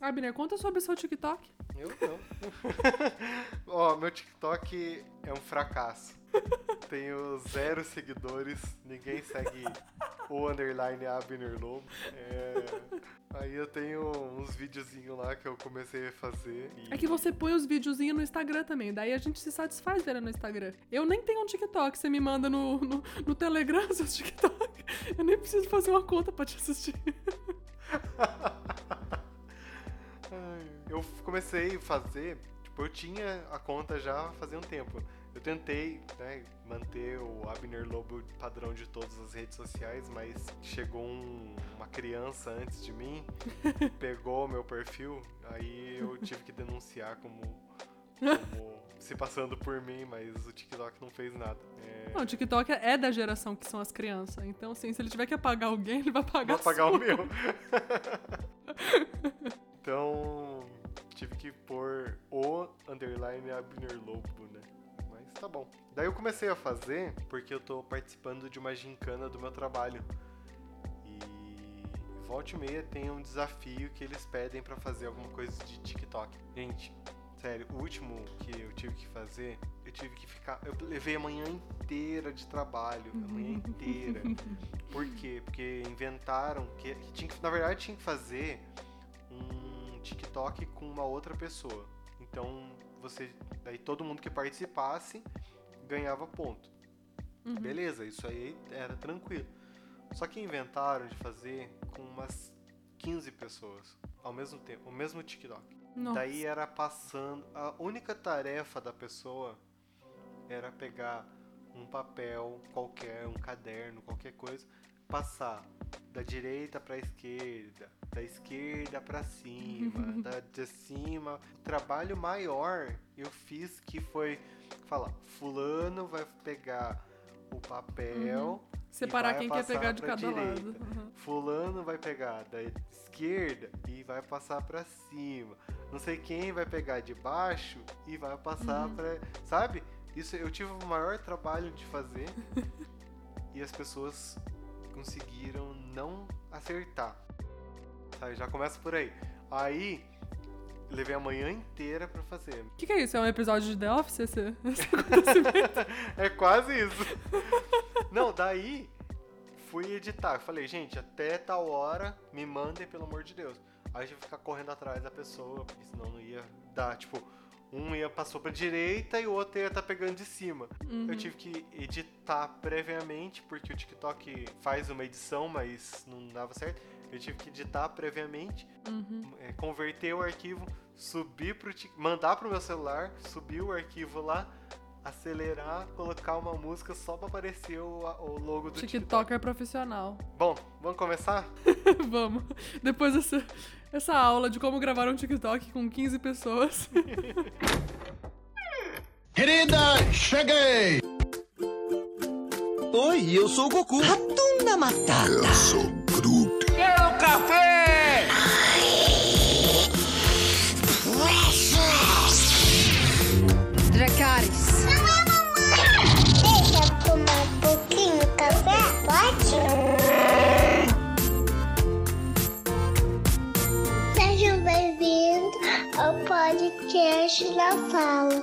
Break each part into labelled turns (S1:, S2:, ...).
S1: Abner, conta sobre o seu TikTok.
S2: Eu não. Ó, meu TikTok é um fracasso. Tenho zero seguidores, ninguém segue o underline Abner Lobo. É, Aí eu tenho uns videozinhos lá que eu comecei a fazer. E...
S1: É que você põe os videozinhos no Instagram também, daí a gente se satisfaz vendo no Instagram. Eu nem tenho um TikTok, você me manda no, no, no Telegram seus TikTok. Eu nem preciso fazer uma conta pra te assistir.
S2: eu comecei a fazer, tipo, eu tinha a conta já fazia um tempo. Eu tentei né, manter o Abner Lobo padrão de todas as redes sociais, mas chegou um, uma criança antes de mim, pegou meu perfil, aí eu tive que denunciar como, como se passando por mim, mas o TikTok não fez nada.
S1: É... Não, o TikTok é da geração que são as crianças. Então, assim, se ele tiver que apagar alguém, ele vai apagar
S2: Vai apagar o meu. então, tive que pôr o underline Abner Lobo, né? tá bom. Daí eu comecei a fazer porque eu tô participando de uma gincana do meu trabalho. E volta e meia tem um desafio que eles pedem para fazer alguma coisa de TikTok. Gente, sério, o último que eu tive que fazer, eu tive que ficar. Eu levei a manhã inteira de trabalho, a manhã inteira. Por quê? Porque inventaram que, que tinha que, na verdade, tinha que fazer TikTok com uma outra pessoa. Então você daí todo mundo que participasse ganhava ponto. Uhum. Beleza, isso aí era tranquilo. Só que inventaram de fazer com umas 15 pessoas ao mesmo tempo, o mesmo TikTok. Nossa. Daí era passando, a única tarefa da pessoa era pegar um papel qualquer, um caderno, qualquer coisa, passar da direita para esquerda, da esquerda para cima, da de cima. O trabalho maior eu fiz que foi falar, fulano vai pegar o papel,
S1: uhum. separar quem quer pegar de cada direita. lado.
S2: Uhum. Fulano vai pegar da esquerda e vai passar para cima. Não sei quem vai pegar de baixo e vai passar uhum. para, sabe? Isso eu tive o maior trabalho de fazer. e as pessoas conseguiram não acertar. Sabe, já começa por aí. Aí, levei a manhã inteira para fazer.
S1: O que, que, é isso? É um episódio de The Office? Esse, esse
S2: é quase isso. Não, daí fui editar. Falei, gente, até tal hora me mandem, pelo amor de Deus. Aí eu tive que ficar correndo atrás da pessoa, porque senão não ia dar, tipo, um ia passou pra direita e o outro ia estar tá pegando de cima. Uhum. Eu tive que editar previamente, porque o TikTok faz uma edição, mas não dava certo. Eu tive que editar previamente, uhum. é, converter o arquivo, subir pro mandar pro meu celular, subir o arquivo lá, acelerar, colocar uma música só pra aparecer o, o logo do TikTok.
S1: TikTok é profissional.
S2: Bom, vamos começar?
S1: vamos. Depois dessa, essa aula de como gravar um TikTok com 15 pessoas.
S3: Querida, cheguei!
S4: Oi, eu sou o Goku.
S3: Ratunda Matata.
S4: Eu sou
S5: podcast da Fala.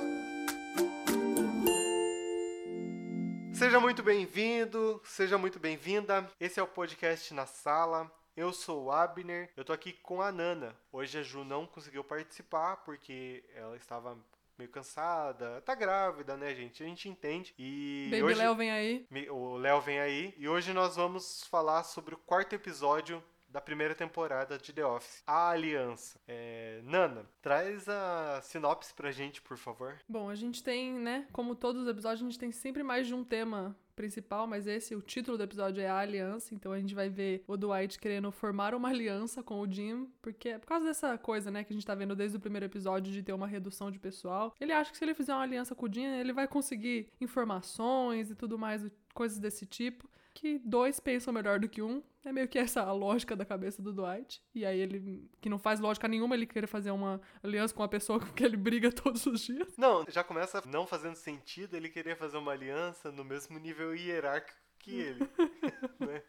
S2: Seja muito bem-vindo, seja muito bem-vinda. Esse é o podcast na sala. Eu sou o Abner, eu tô aqui com a Nana. Hoje a Ju não conseguiu participar porque ela estava meio cansada, tá grávida, né, gente? A gente entende. E
S1: Baby
S2: hoje...
S1: Léo vem aí.
S2: O Léo vem aí. E hoje nós vamos falar sobre o quarto episódio da primeira temporada de The Office, A Aliança. É... Nana, traz a sinopse pra gente, por favor.
S1: Bom, a gente tem, né, como todos os episódios, a gente tem sempre mais de um tema principal, mas esse, o título do episódio é a aliança, então a gente vai ver o Dwight querendo formar uma aliança com o Jim, porque é por causa dessa coisa, né, que a gente tá vendo desde o primeiro episódio de ter uma redução de pessoal. Ele acha que se ele fizer uma aliança com o Jim, ele vai conseguir informações e tudo mais, coisas desse tipo que dois pensam melhor do que um. É meio que essa a lógica da cabeça do Dwight. E aí ele, que não faz lógica nenhuma, ele querer fazer uma aliança com uma pessoa com que ele briga todos os dias.
S2: Não, já começa não fazendo sentido ele querer fazer uma aliança no mesmo nível hierárquico que ele. né?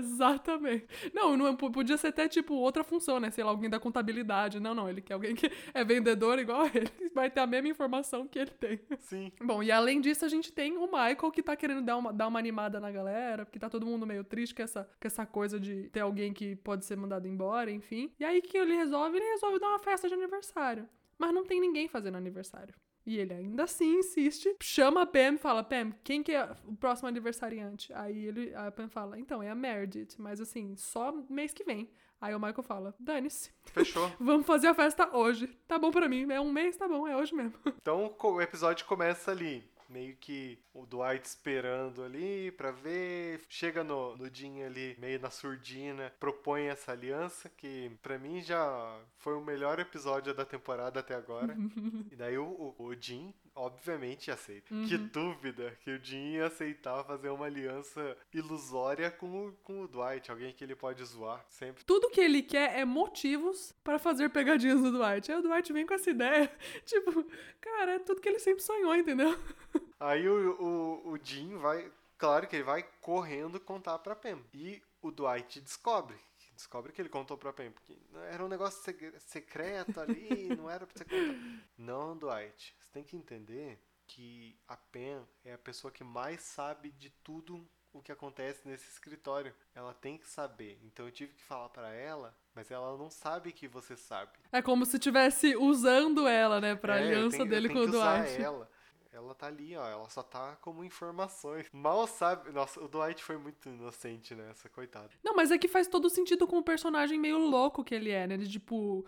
S1: Exatamente. Não, não p- podia ser até tipo outra função, né? Sei lá, alguém da contabilidade. Não, não, ele quer alguém que é vendedor igual a ele. Vai ter a mesma informação que ele tem.
S2: Sim.
S1: Bom, e além disso, a gente tem o Michael que tá querendo dar uma, dar uma animada na galera, porque tá todo mundo meio triste com essa, com essa coisa de ter alguém que pode ser mandado embora, enfim. E aí o que ele resolve? Ele resolve dar uma festa de aniversário. Mas não tem ninguém fazendo aniversário. E ele ainda assim insiste, chama a Pam e fala: Pam, quem que é o próximo aniversariante? Aí ele, a Pam fala: Então, é a Meredith, mas assim, só mês que vem. Aí o Michael fala: Dane-se,
S2: Fechou.
S1: vamos fazer a festa hoje. Tá bom pra mim, é um mês, tá bom, é hoje mesmo.
S2: Então o episódio começa ali. Meio que o Dwight esperando ali pra ver. Chega no, no Jim ali, meio na surdina, propõe essa aliança, que pra mim já foi o melhor episódio da temporada até agora. e daí o, o, o Jim, obviamente, aceita. Que dúvida que o Jim ia aceitar fazer uma aliança ilusória com o, com o Dwight, alguém que ele pode zoar sempre.
S1: Tudo que ele quer é motivos para fazer pegadinhas do Dwight. Aí o Dwight vem com essa ideia. Tipo, cara, é tudo que ele sempre sonhou, entendeu?
S2: Aí o, o, o Jim vai. Claro que ele vai correndo contar pra Pam. E o Dwight descobre. Descobre que ele contou pra Pam. Porque era um negócio secreto ali, não era pra você contar. Não, Dwight. Você tem que entender que a Pam é a pessoa que mais sabe de tudo o que acontece nesse escritório. Ela tem que saber. Então eu tive que falar pra ela, mas ela não sabe que você sabe.
S1: É como se estivesse usando ela, né, pra
S2: É,
S1: aliança
S2: tenho-
S1: dele com o
S2: que usar
S1: Dwight.
S2: Ela. Ela tá ali, ó. Ela só tá como informações. Mal sabe. Nossa, o Dwight foi muito inocente nessa, coitado.
S1: Não, mas é que faz todo sentido com o personagem meio louco que ele é, né? De tipo.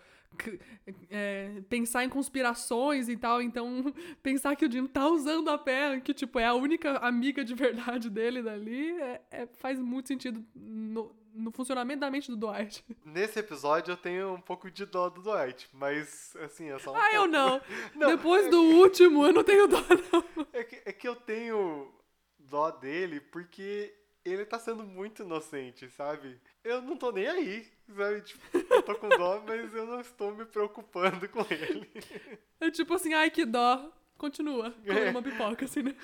S1: é, pensar em conspirações e tal, então pensar que o Jim tá usando a Pam, que tipo, é a única amiga de verdade dele dali, é- é- faz muito sentido no, no funcionamento da mente do Dwight.
S2: Nesse episódio eu tenho um pouco de dó do Dwight, mas assim, é só um
S1: Ah, eu
S2: pouco.
S1: não!
S2: Não,
S1: Depois do último, eu não tenho dó, não.
S2: É que, é que eu tenho dó dele porque ele tá sendo muito inocente, sabe? Eu não tô nem aí, sabe? Tipo, eu tô com dó, mas eu não estou me preocupando com ele.
S1: É tipo assim, ai que dó. Continua, comendo
S2: É.
S1: uma pipoca, assim, né?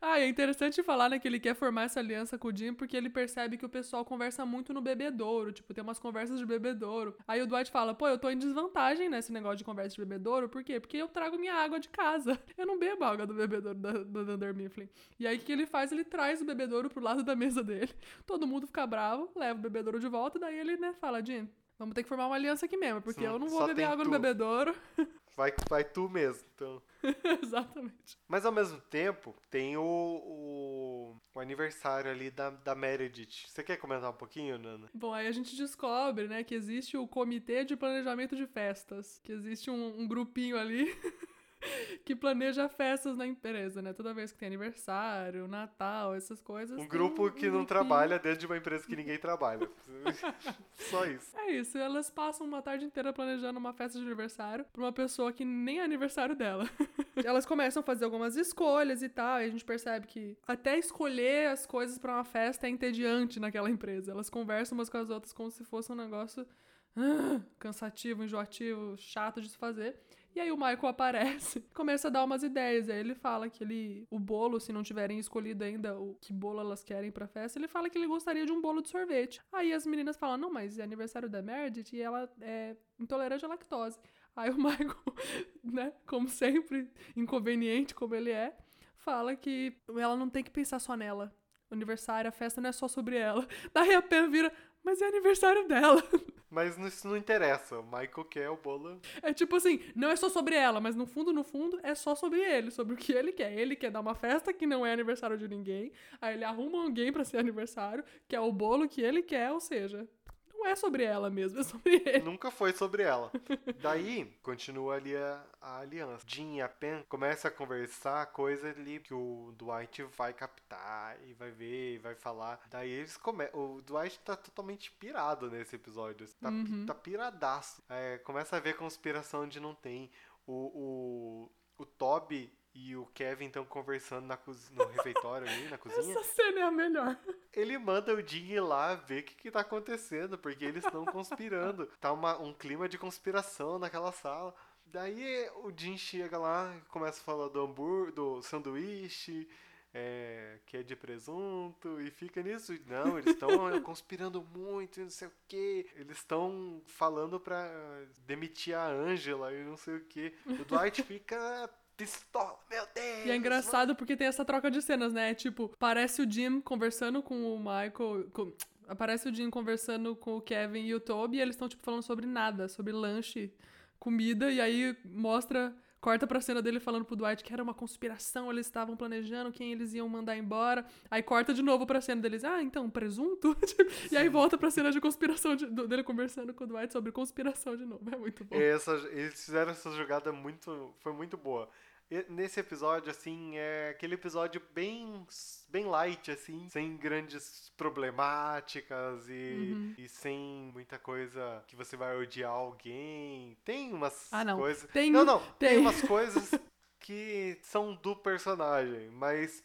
S1: Ah, é interessante falar, né, que ele quer formar essa aliança com o Jim porque ele percebe que o pessoal conversa muito no bebedouro, tipo, tem umas conversas de bebedouro. Aí o Dwight fala, pô, eu tô em desvantagem nesse negócio de conversa de bebedouro, por quê? Porque eu trago minha água de casa. Eu não bebo água do bebedouro da, da Dunder Mifflin. E aí o que ele faz? Ele traz o bebedouro pro lado da mesa dele. Todo mundo fica bravo, leva o bebedouro de volta, daí ele, né, fala, Jim, vamos ter que formar uma aliança aqui mesmo, porque
S2: Sim,
S1: eu não vou beber água no
S2: tu.
S1: bebedouro.
S2: Vai, vai tu mesmo, então.
S1: Exatamente.
S2: Mas ao mesmo tempo, tem o, o, o aniversário ali da, da Meredith. Você quer comentar um pouquinho, Nana?
S1: Bom, aí a gente descobre, né, que existe o Comitê de Planejamento de Festas, que existe um, um grupinho ali que planeja festas na empresa, né? Toda vez que tem aniversário, Natal, essas coisas.
S2: Um grupo que não
S1: grupinho.
S2: trabalha dentro de uma empresa que ninguém trabalha. Só isso.
S1: É isso, elas passam uma tarde inteira planejando uma festa de aniversário pra uma pessoa que nem é aniversário dela. elas começam a fazer algumas escolhas e tal, e a gente percebe que até escolher as coisas pra uma festa é entediante naquela empresa. Elas conversam umas com as outras como se fosse um negócio cansativo, enjoativo, chato de se fazer. E aí o Michael aparece, começa a dar umas ideias. Aí ele fala que ele, o bolo, se não tiverem escolhido ainda o que bolo elas querem pra festa, ele fala que ele gostaria de um bolo de sorvete. Aí as meninas falam: "Não, mas é aniversário da Meredith e ela é intolerante à lactose". Aí o Michael, né, como sempre, inconveniente como ele é, fala que ela não tem que pensar só nela. O aniversário, a festa não é só sobre ela. Daí a Pam vira: "Mas é aniversário dela".
S2: Mas isso não interessa. O Michael quer o bolo.
S1: É tipo assim, não é só sobre ela, mas no fundo, no fundo, é só sobre ele, sobre o que ele quer. Ele quer dar uma festa que não é aniversário de ninguém, aí ele arruma alguém pra ser aniversário, que é o bolo que ele quer, ou seja, não é sobre ela mesmo, é sobre ele.
S2: Nunca foi sobre ela. Daí, continua ali a, a aliança. Jim e a Pen começam a conversar coisa ali que o Dwight vai captar e vai ver, e vai falar. Daí eles começam. O Dwight tá totalmente pirado nesse episódio. Tá, pi- tá piradaço. É, começa a ver conspiração onde não tem. O, o, o Toby e o Kevin estão conversando na no refeitório ali, na cozinha.
S1: Essa cena é a melhor.
S2: Ele manda o Jim ir lá ver o que, que tá acontecendo, porque eles estão conspirando. Tá uma- um clima de conspiração naquela sala. Daí o Jim chega lá e começa a falar do hambúrguer, do sanduíche, é, que é de presunto e fica nisso. Não, eles estão conspirando muito e não sei o que. Eles estão falando pra demitir a Angela e não sei o que. O Dwight fica pistola, meu Deus!
S1: E é engraçado porque tem essa troca de cenas, né? Tipo, parece o Jim conversando com o Michael. com- Aparece o Jim conversando com o Kevin e o Toby e eles estão, tipo, falando sobre nada, sobre lanche, comida, e aí mostra. Corta pra cena dele falando pro Dwight que era uma conspiração, eles estavam planejando quem eles iam mandar embora. Aí corta de novo pra cena deles, ah, então, presunto? Tipo, e aí volta pra cena de conspiração de- dele conversando com o Dwight sobre conspiração de novo. É muito bom.
S2: Essa, eles fizeram essa jogada muito. Foi muito boa. Nesse episódio, assim, é aquele episódio bem, bem light, assim, sem grandes problemáticas e,
S1: Uhum.
S2: e sem muita coisa que você vai odiar alguém. Tem umas
S1: Ah, não.
S2: coisas.
S1: Tem-
S2: não, não. Tem,
S1: tem.
S2: umas coisas que são do personagem, mas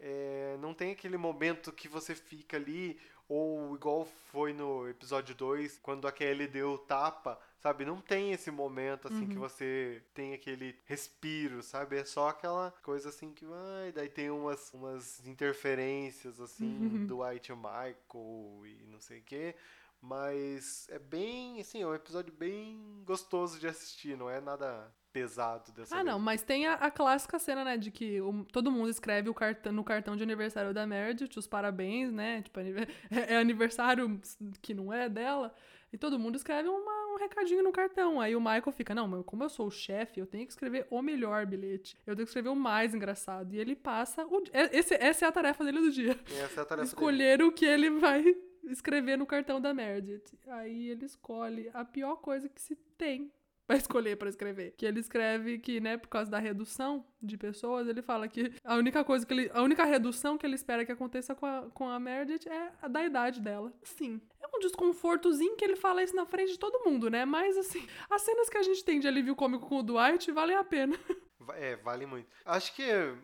S2: é, não tem aquele momento que você fica ali, ou igual foi no episódio 2, quando a Kelly deu o tapa, sabe? Não tem esse momento assim
S1: Uhum.
S2: que você tem aquele respiro, sabe? É só aquela coisa assim que vai, daí tem umas, umas interferências assim
S1: Uhum.
S2: do White Michael e não sei o que. Mas é bem, assim, é um episódio bem gostoso de assistir, não é nada pesado dessa
S1: Ah,
S2: vez.
S1: não, mas tem a, a clássica cena, né, de que o- todo mundo escreve o cartão, no cartão de aniversário da Meredith os parabéns, né, tipo, é, é aniversário que não é dela, e todo mundo escreve uma- um recadinho no cartão. Aí o Michael fica, não, mas como eu sou o chefe, eu tenho que escrever o melhor bilhete, eu tenho que escrever o mais engraçado, e ele passa, o, é- esse, essa é a tarefa dele do dia,
S2: Essa é a tarefa dele.
S1: escolher o que ele vai escrever no cartão da Meredith. Aí ele escolhe a pior coisa que se tem pra escolher pra escrever. Que ele escreve que, né, por causa da redução de pessoas, ele fala que a única coisa que ele. A única redução que ele espera que aconteça com a, com a Meredith é a da idade dela. Sim. Um desconfortozinho que ele fala isso na frente de todo mundo, né? Mas assim, as cenas que a gente tem de alívio cômico com o Dwight valem a pena.
S2: É, vale muito. Acho que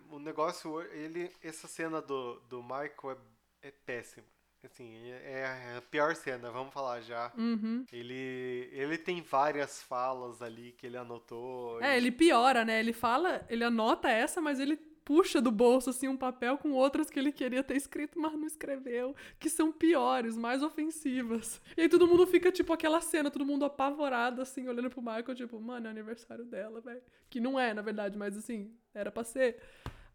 S2: o negócio, ele, essa cena do, do Michael é, é péssima. Assim, é é a pior cena, vamos falar já.
S1: Uhum.
S2: Ele, ele tem várias falas ali que ele anotou.
S1: É, ele piora, né? Ele fala, ele anota essa, mas ele puxa do bolso assim um papel com outras que ele queria ter escrito, mas não escreveu, que são piores, mais ofensivas. E aí todo mundo fica tipo aquela cena, todo mundo apavorado assim, olhando pro Michael, tipo, mano, é aniversário dela, velho. Que não é, na verdade, mas assim, era pra ser.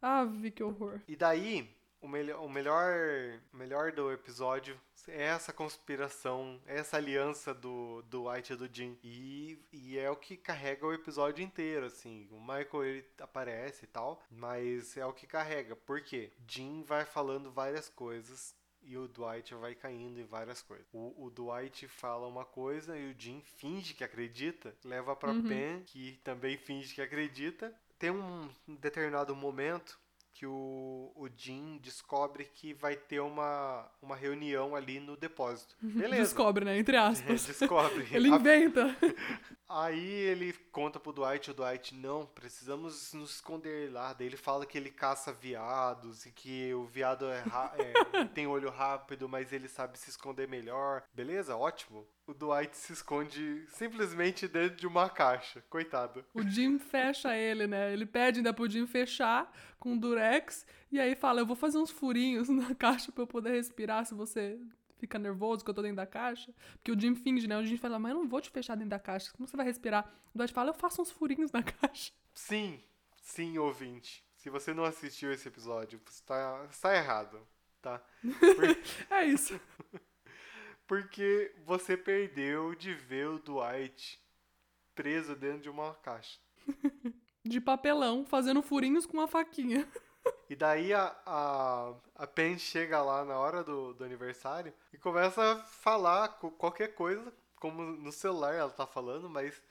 S1: Ave, que horror.
S2: E daí, o, melhor o melhor, melhor do episódio é essa conspiração, é essa aliança do, do White e do Jim. E, e é o que carrega o episódio inteiro, assim. O Michael, ele aparece e tal, mas é o que carrega. Por quê? Jim vai falando várias coisas e o Dwight vai caindo em várias coisas. O, o Dwight fala uma coisa e o Jim finge que acredita, leva pra
S1: Uhum.
S2: Pen, que também finge que acredita. Tem um determinado momento que o, o Jim descobre que vai ter uma, uma reunião ali no depósito. Beleza.
S1: Descobre, né? Entre
S2: É,
S1: aspas.
S2: descobre.
S1: Ele inventa.
S2: Aí ele conta pro Dwight, o Dwight, não, precisamos nos esconder lá. Daí ele fala que ele caça viados e que o viado é, é, tem olho rápido, mas ele sabe se esconder melhor. Beleza? Ótimo. O Dwight se esconde simplesmente dentro de uma caixa. Coitado.
S1: O Jim fecha ele, né? Ele pede ainda pro Jim fechar com o durex e aí fala: Eu vou fazer uns furinhos na caixa pra eu poder respirar se você fica nervoso que eu tô dentro da caixa. Porque o Jim finge, né? O Jim fala: Mas eu não vou te fechar dentro da caixa. Como você vai respirar? O Dwight fala: Eu faço uns furinhos na caixa.
S2: Sim, sim, ouvinte. Se você não assistiu esse episódio, você tá, você tá errado, tá? Por-
S1: É isso.
S2: Porque você perdeu de ver o Dwight preso dentro de uma caixa.
S1: De papelão, fazendo furinhos com uma faquinha.
S2: E daí a, a, a Pen chega lá na hora do, do aniversário e começa a falar qualquer coisa, como no celular ela tá falando, mas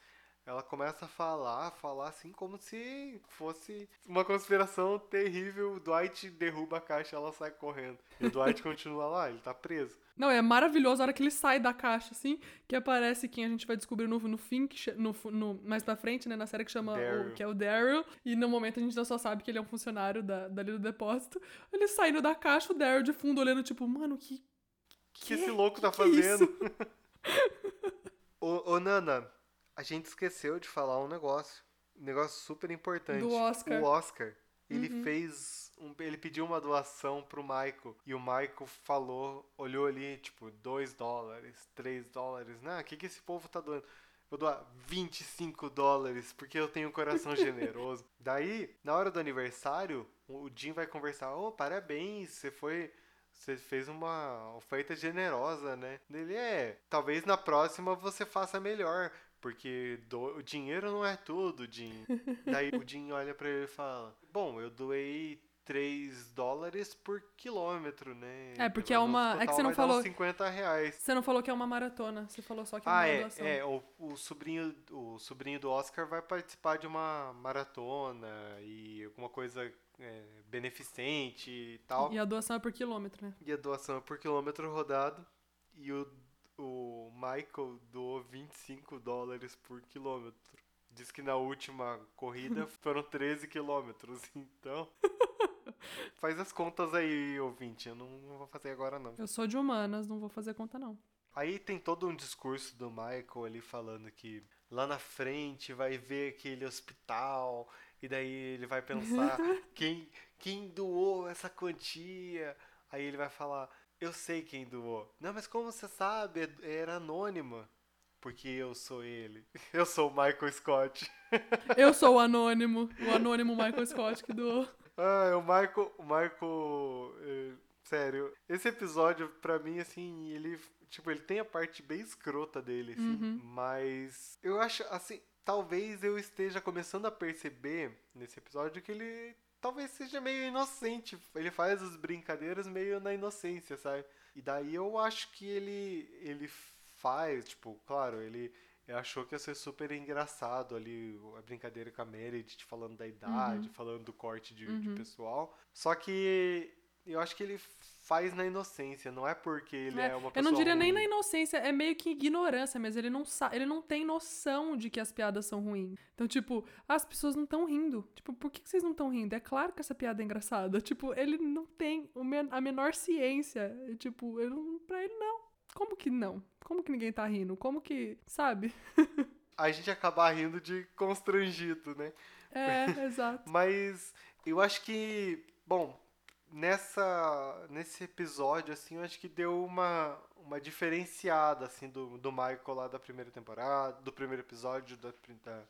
S2: ela começa a falar, falar assim como se fosse uma conspiração terrível. O Dwight derruba a caixa e ela sai correndo. E o Dwight continua lá, ele tá preso.
S1: Não, é maravilhoso a hora que ele sai da caixa, assim, que aparece quem a gente vai descobrir no, no fim, que no, no- mais pra frente, né, na série que chama o, que é o Daryl, e no momento a gente só sabe que ele é um funcionário da, dali do depósito. Ele saindo da caixa, o Daryl de fundo olhando, tipo, mano, que.
S2: O que esse louco tá
S1: que é
S2: fazendo? ô, ô, Nana, a gente esqueceu de falar um negócio. Um negócio super importante.
S1: Do Oscar.
S2: O Oscar. Ele
S1: Uhum.
S2: fez. um- ele pediu uma doação pro Michael. E o Michael falou, olhou ali, tipo, 2 dólares, 3 dólares. Né? O que, que esse povo tá doando? Vou doar 25 dólares, porque eu tenho um coração generoso. Daí, na hora do aniversário, o Jim vai conversar, ô, parabéns, você foi. Você fez uma oferta generosa, né? Ele é. Talvez na próxima você faça melhor. Porque do- o dinheiro não é tudo, Jim. Daí o Jim olha pra ele e fala: Bom, eu doei 3 dólares por quilômetro, né?
S1: É, porque
S2: Pelo
S1: é uma- é que você não falou-
S2: 50 reais.
S1: Você não falou que é uma maratona, você falou só que é
S2: Ah,
S1: uma
S2: é,
S1: doação.
S2: é o, o sobrinho o sobrinho do Oscar vai participar de uma maratona e alguma coisa é, beneficente e tal.
S1: E a doação é por quilômetro, né?
S2: E a doação é por quilômetro rodado. E o, o Michael doou 25 dólares por quilômetro. Diz que na última corrida foram 13 quilômetros. Então. Faz as contas aí, ouvinte. Eu não, não vou fazer agora, não.
S1: Eu sou de humanas, não vou fazer conta, não.
S2: Aí tem todo um discurso do Michael ali falando que lá na frente vai ver aquele hospital e daí ele vai pensar quem, quem doou essa quantia. Aí ele vai falar, eu sei quem doou. Não, mas como você sabe? Era anônima. Porque eu sou ele. Eu sou o Michael Scott.
S1: Eu sou o anônimo, o anônimo Michael Scott que doou.
S2: Ah, o Michael. O Michael. eh, sério, esse episódio, pra mim, assim, ele. Tipo, ele tem a parte bem escrota dele, assim.
S1: Uhum.
S2: Mas. Eu acho, assim. Talvez eu esteja começando a perceber nesse episódio que ele. Talvez seja meio inocente. Ele faz as brincadeiras meio na inocência, sabe? E daí eu acho que ele. Ele faz, tipo, claro, ele. Achou que ia ser super engraçado ali a brincadeira com a Meredith, falando da idade, falando do corte de, de
S1: Uhum.
S2: pessoal. Só que eu acho que ele faz na inocência, não é porque ele é,
S1: É,
S2: uma pessoa
S1: eu não diria nem
S2: ruim.
S1: na inocência, é meio que ignorância, mas ele não sabe, ele não tem noção de que as piadas são ruins. Então, tipo, as pessoas não estão rindo. Tipo, por que que vocês não estão rindo? É claro que essa piada é engraçada. Tipo, ele não tem a menor ciência. Tipo, ele, não- pra ele não. Como que não? Como que ninguém tá rindo? Como que, sabe?
S2: A gente acaba rindo de constrangido, né?
S1: É, exato.
S2: Mas eu acho que, bom, nessa nesse episódio assim, eu acho que deu uma uma diferenciada assim do, do Michael lá da primeira temporada, do primeiro episódio da, da-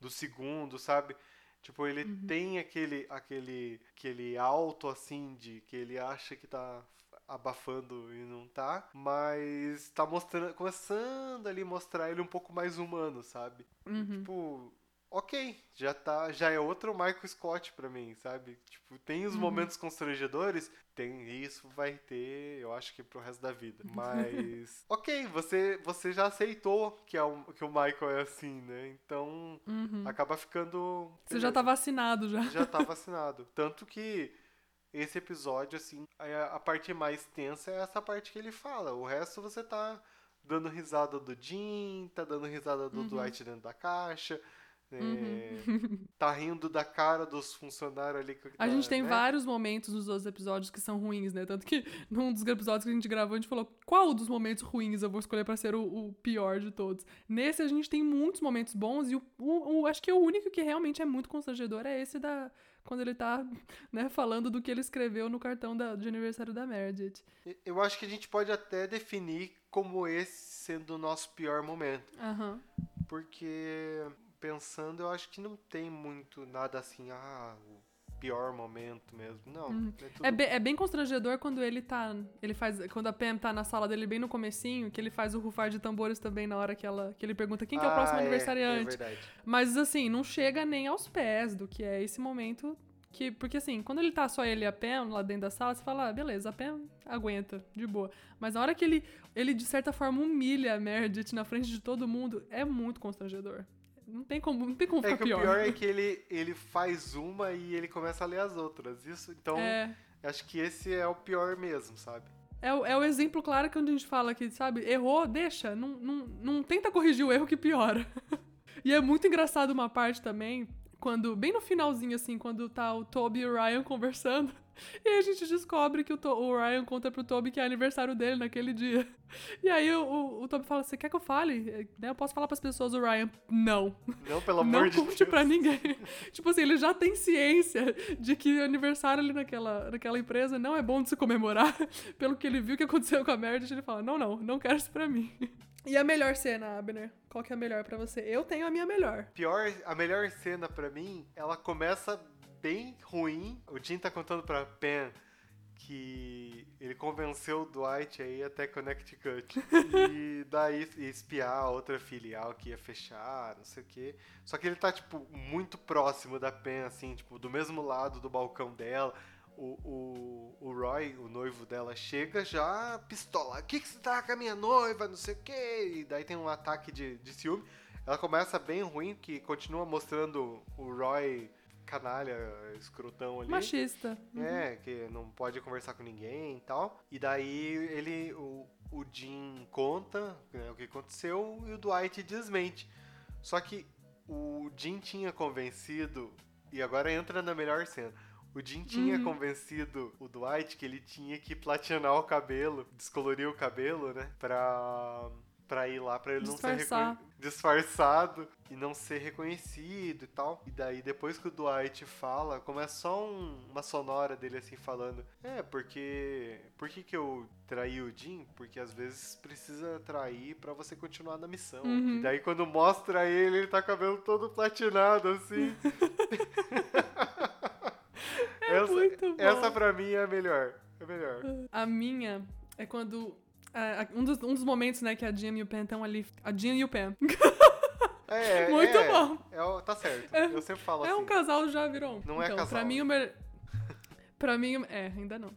S2: do segundo, sabe? Tipo, ele tem aquele aquele aquele alto assim de que ele acha que tá abafando e não tá, mas tá mostrando começando ali mostrar ele um pouco mais humano, sabe?
S1: Uhum.
S2: Tipo, ok, já tá, já é outro Michael Scott pra mim, sabe? Tipo, tem os momentos constrangedores, tem isso vai ter, eu acho que pro resto da vida. Mas, ok, você você já aceitou que é um, que o Michael é assim, né? Então,
S1: Uhum.
S2: acaba ficando
S1: Você já tá vacinado já.
S2: já tá vacinado. Tanto que esse episódio, assim, a, a parte mais tensa é essa parte que ele fala. O resto você tá dando risada do Jim, tá dando risada do Dwight dentro da caixa. é, tá rindo da cara dos funcionários ali. que
S1: A gente tem
S2: né?
S1: vários momentos nos outros episódios que são ruins, né? Tanto que num dos episódios que a gente gravou, a gente falou qual dos momentos ruins eu vou escolher pra ser o, o pior de todos. Nesse a gente tem muitos momentos bons e o, o- o- acho que o único que realmente é muito constrangedor é esse da quando ele tá, né, falando do que ele escreveu no cartão da- de aniversário da Meredith.
S2: Eu acho que a gente pode até definir como esse sendo o nosso pior momento.
S1: Aham.
S2: Porque pensando, eu acho que não tem muito nada assim, ah, o pior momento mesmo. Não, é tudo
S1: É, be- é bem constrangedor quando ele tá. Ele faz. Quando a Pam tá na sala dele bem no comecinho, que ele faz o rufar de tambores também na hora que ela. que ele pergunta quem que é o próximo
S2: Ah,
S1: aniversariante.
S2: É verdade.
S1: Mas assim, não chega nem aos pés do que é esse momento. Que, porque assim, quando ele tá só ele e a Pam lá dentro da sala, você fala, ah, beleza, a Pam aguenta, de boa. Mas na hora que ele, ele de certa forma humilha a Meredith na frente de todo mundo, é muito constrangedor. Não tem como, não tem como
S2: É
S1: ficar
S2: que
S1: pior.
S2: o pior é que ele, ele faz uma e ele começa a ler as outras. Isso, então,
S1: É,
S2: acho que esse é o pior mesmo, sabe?
S1: é, o- é o exemplo claro que a gente fala que, sabe, errou, deixa, não, não, não tenta corrigir o erro que piora. e é muito engraçado uma parte também, quando, bem no finalzinho, assim, quando tá o Toby e o Ryan conversando. E aí a gente descobre que o, To- o Ryan conta pro Toby que é aniversário dele naquele dia. E aí o, o, o Toby fala: Você quer que eu fale? Né, Eu posso falar pras pessoas, o Ryan? Não.
S2: Não, pelo amor
S1: não
S2: de
S1: conte
S2: Deus.
S1: pra ninguém. tipo assim, ele já tem ciência de que aniversário ali naquela, naquela empresa não é bom de se comemorar. Pelo que ele viu que aconteceu com a Meredith, ele fala: Não, não, não quero isso pra mim. E a melhor cena, Abner? Qual que é a melhor pra você? Eu tenho a minha melhor.
S2: Pior, a melhor cena pra mim, ela começa bem ruim. O Jim tá contando pra Pen que ele convenceu o Dwight aí até Connecticut. e daí ia espiar a outra filial que ia fechar, não sei o quê. Só que ele tá, tipo, muito próximo da Pen, assim, tipo, do mesmo lado do balcão dela. O, o, o Roy, o noivo dela, chega já pistola. O que, que você tá com a minha noiva? Não sei o quê. E daí tem um ataque de, de ciúme. Ela começa bem ruim, que continua mostrando o Roy canalha, escrotão ali.
S1: Machista.
S2: É, que não pode conversar com ninguém e tal. E daí ele, o, o Jim conta né, o que aconteceu e o Dwight desmente. Só que o Jim tinha convencido, e agora entra na melhor cena. O Jim tinha convencido o Dwight que ele tinha que platinar o cabelo, descolorir o cabelo, né? Pra, pra ir lá, pra ele não ser
S1: Disfarçar.
S2: disfarçado e não ser reconhecido e tal. E daí, depois que o Dwight fala, começa só um- uma sonora dele assim falando: É, porque. Por que, que eu traí o Jim? Porque às vezes precisa trair pra você continuar na missão.
S1: Uhum.
S2: E daí, quando mostra ele, ele tá com o cabelo todo platinado assim. essa,
S1: muito bom.
S2: essa pra mim é a melhor. É melhor.
S1: A minha é quando. É, um, dos, um dos momentos, né, que a Jim e o Pen estão ali. A Jim e o Pen.
S2: É,
S1: Muito
S2: é,
S1: bom.
S2: é tá certo.
S1: É-
S2: eu sempre falo
S1: É
S2: assim.
S1: um casal já virou.
S2: Não é
S1: então,
S2: casal.
S1: Pra mim, o melhor. pra mim, é, ainda não.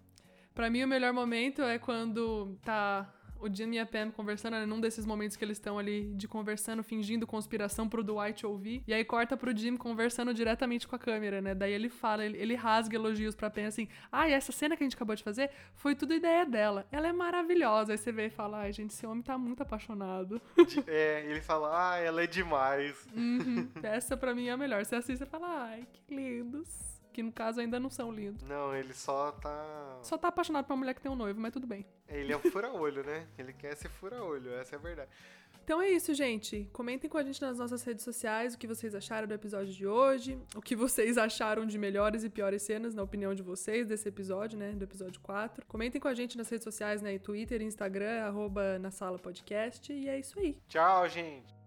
S1: Pra mim, o melhor momento é quando tá o Jim e a Pam conversando, né, num desses momentos que eles estão ali de conversando, fingindo conspiração pro Dwight ouvir. E aí corta pro Jim conversando diretamente com a câmera, né? Daí ele fala, ele, ele rasga elogios pra Pam assim: Ah, e essa cena que a gente acabou de fazer foi tudo ideia dela. Ela é maravilhosa. Aí você vê e fala: Ai, gente, esse homem tá muito apaixonado.
S2: É, ele fala, ah, ela é demais.
S1: Uhum. Essa pra mim é a melhor. Você assiste e fala: Ai, que lindos. Que no caso ainda não são lindos.
S2: Não, ele só tá.
S1: Só tá apaixonado por uma mulher que tem um noivo, mas tudo bem.
S2: Ele é um fura-olho, né? Ele quer ser fura-olho, essa é a verdade.
S1: Então é isso, gente. Comentem com a gente nas nossas redes sociais o que vocês acharam do episódio de hoje, o que vocês acharam de melhores e piores cenas, na opinião de vocês, desse episódio, né? Do episódio 4. Comentem com a gente nas redes sociais, né? Twitter, Instagram, arroba na sala podcast. E é isso aí.
S2: Tchau, gente.